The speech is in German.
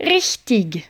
Richtig.